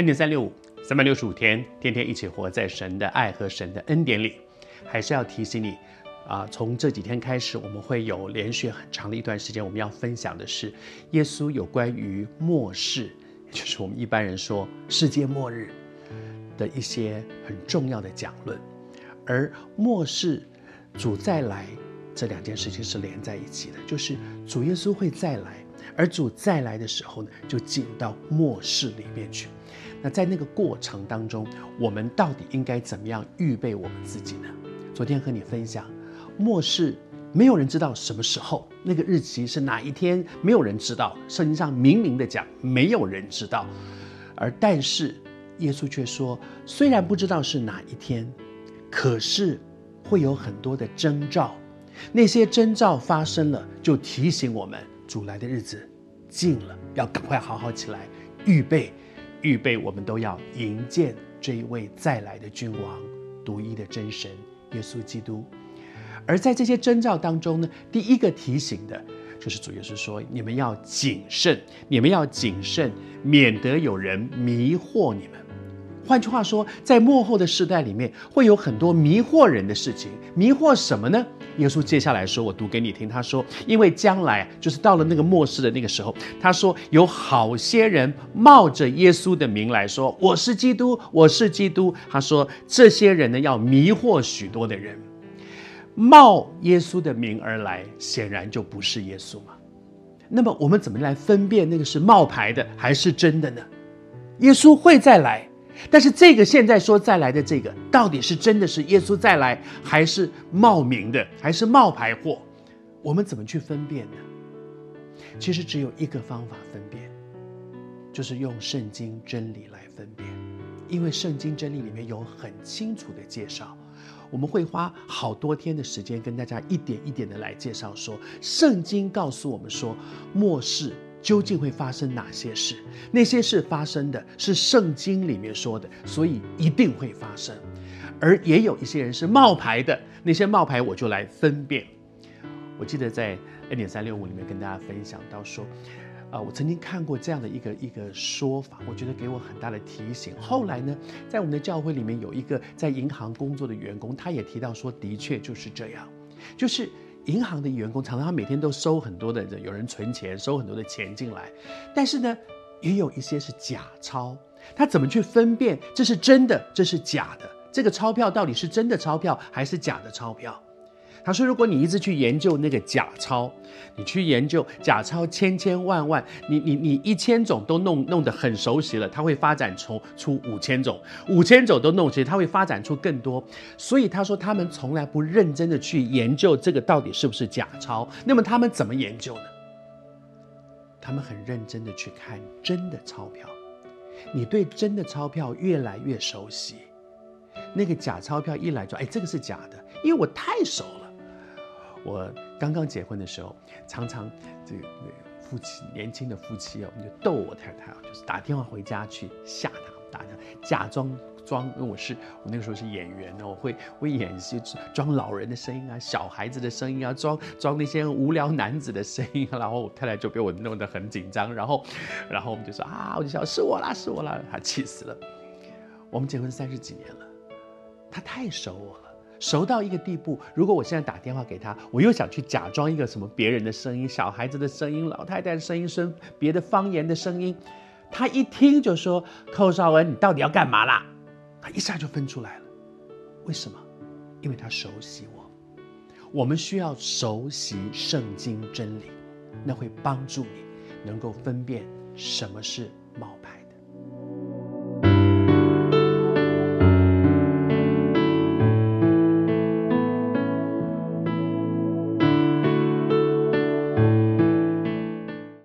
恩典三六五，三百六十五天，天天一起活在神的爱和神的恩典里。还是要提醒你，啊，从这几天开始，我们会有连续很长的一段时间，我们要分享的是耶稣有关于末世，也就是我们一般人说世界末日的一些很重要的讲论。而末世主再来这两件事情是连在一起的，就是主耶稣会再来。而主再来的时候呢，就进到末世里面去。那在那个过程当中，我们到底应该怎么样预备我们自己呢？昨天和你分享，末世没有人知道什么时候，那个日期是哪一天，没有人知道。圣经上明明的讲，没有人知道。而但是耶稣却说，虽然不知道是哪一天，可是会有很多的征兆。那些征兆发生了，就提醒我们主来的日子。近了，要赶快好好起来，预备，预备，我们都要迎见这一位再来的君王，独一的真神耶稣基督。而在这些征兆当中呢，第一个提醒的就是主耶稣说：“你们要谨慎，你们要谨慎，免得有人迷惑你们。”换句话说，在幕后的世代里面，会有很多迷惑人的事情。迷惑什么呢？耶稣接下来说：“我读给你听。”他说：“因为将来就是到了那个末世的那个时候，他说有好些人冒着耶稣的名来说我是基督，我是基督。他说这些人呢，要迷惑许多的人，冒耶稣的名而来，显然就不是耶稣嘛。那么我们怎么来分辨那个是冒牌的还是真的呢？耶稣会再来。”但是这个现在说再来的这个，到底是真的是耶稣再来，还是冒名的，还是冒牌货？我们怎么去分辨呢？其实只有一个方法分辨，就是用圣经真理来分辨。因为圣经真理里面有很清楚的介绍，我们会花好多天的时间跟大家一点一点的来介绍说，圣经告诉我们说末世。究竟会发生哪些事？那些事发生的是圣经里面说的，所以一定会发生。而也有一些人是冒牌的，那些冒牌我就来分辨。我记得在恩典三六五里面跟大家分享到说，啊、呃，我曾经看过这样的一个一个说法，我觉得给我很大的提醒。后来呢，在我们的教会里面有一个在银行工作的员工，他也提到说，的确就是这样，就是。银行的员工常常他每天都收很多的人，有人存钱，收很多的钱进来，但是呢，也有一些是假钞。他怎么去分辨这是真的，这是假的？这个钞票到底是真的钞票还是假的钞票？他说：“如果你一直去研究那个假钞，你去研究假钞千千万万，你你你一千种都弄弄得很熟悉了，它会发展出出五千种，五千种都弄熟，它会发展出更多。所以他说他们从来不认真的去研究这个到底是不是假钞。那么他们怎么研究呢？他们很认真的去看真的钞票。你对真的钞票越来越熟悉，那个假钞票一来就哎，这个是假的，因为我太熟了。”我刚刚结婚的时候，常常这个夫妻年轻的夫妻啊，我们就逗我太太啊，就是打电话回家去吓她，打电话假装装，因为我是我那个时候是演员呢，我会会演戏，装老人的声音啊，小孩子的声音啊，装装那些无聊男子的声音，啊然后我太太就被我弄得很紧张，然后然后我们就说啊，我就想是我啦，是我啦，她气死了。我们结婚三十几年了，她太熟我了。熟到一个地步，如果我现在打电话给他，我又想去假装一个什么别人的声音、小孩子的声音、老太太的声音、声别的方言的声音，他一听就说：“寇绍恩，你到底要干嘛啦？”他一下就分出来了。为什么？因为他熟悉我。我们需要熟悉圣经真理，那会帮助你能够分辨什么是冒牌。